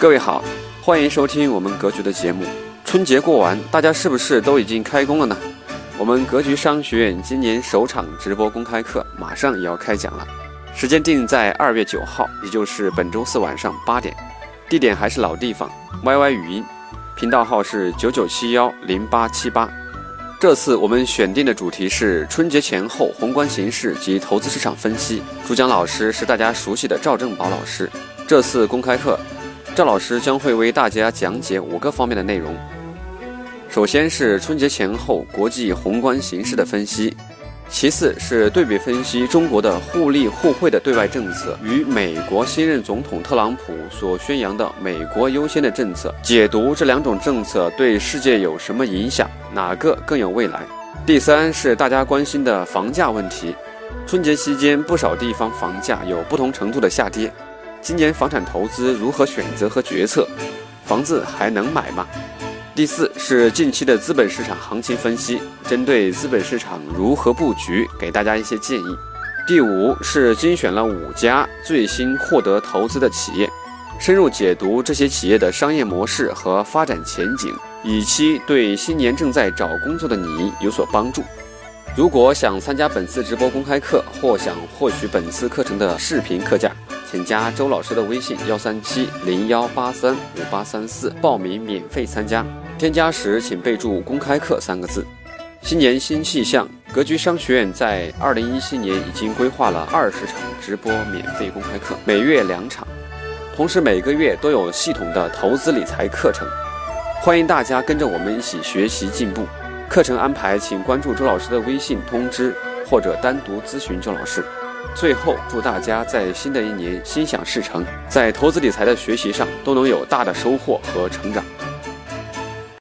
各位好，欢迎收听我们格局的节目。春节过完，大家是不是都已经开工了呢？我们格局商学院今年首场直播公开课马上也要开讲了，时间定在二月九号，也就是本周四晚上八点，地点还是老地方，YY 语音，频道号是九九七幺零八七八。这次我们选定的主题是春节前后宏观形势及投资市场分析，主讲老师是大家熟悉的赵正宝老师。这次公开课，赵老师将会为大家讲解五个方面的内容。首先是春节前后国际宏观形势的分析，其次是对比分析中国的互利互惠的对外政策与美国新任总统特朗普所宣扬的“美国优先”的政策，解读这两种政策对世界有什么影响。哪个更有未来？第三是大家关心的房价问题。春节期间，不少地方房价有不同程度的下跌。今年房产投资如何选择和决策？房子还能买吗？第四是近期的资本市场行情分析，针对资本市场如何布局，给大家一些建议。第五是精选了五家最新获得投资的企业，深入解读这些企业的商业模式和发展前景。以期对新年正在找工作的你有所帮助。如果想参加本次直播公开课，或想获取本次课程的视频课件，请加周老师的微信幺三七零幺八三五八三四报名免费参加。添加时请备注“公开课”三个字。新年新气象，格局商学院在二零一七年已经规划了二十场直播免费公开课，每月两场，同时每个月都有系统的投资理财课程。欢迎大家跟着我们一起学习进步。课程安排，请关注周老师的微信通知，或者单独咨询周老师。最后，祝大家在新的一年心想事成，在投资理财的学习上都能有大的收获和成长。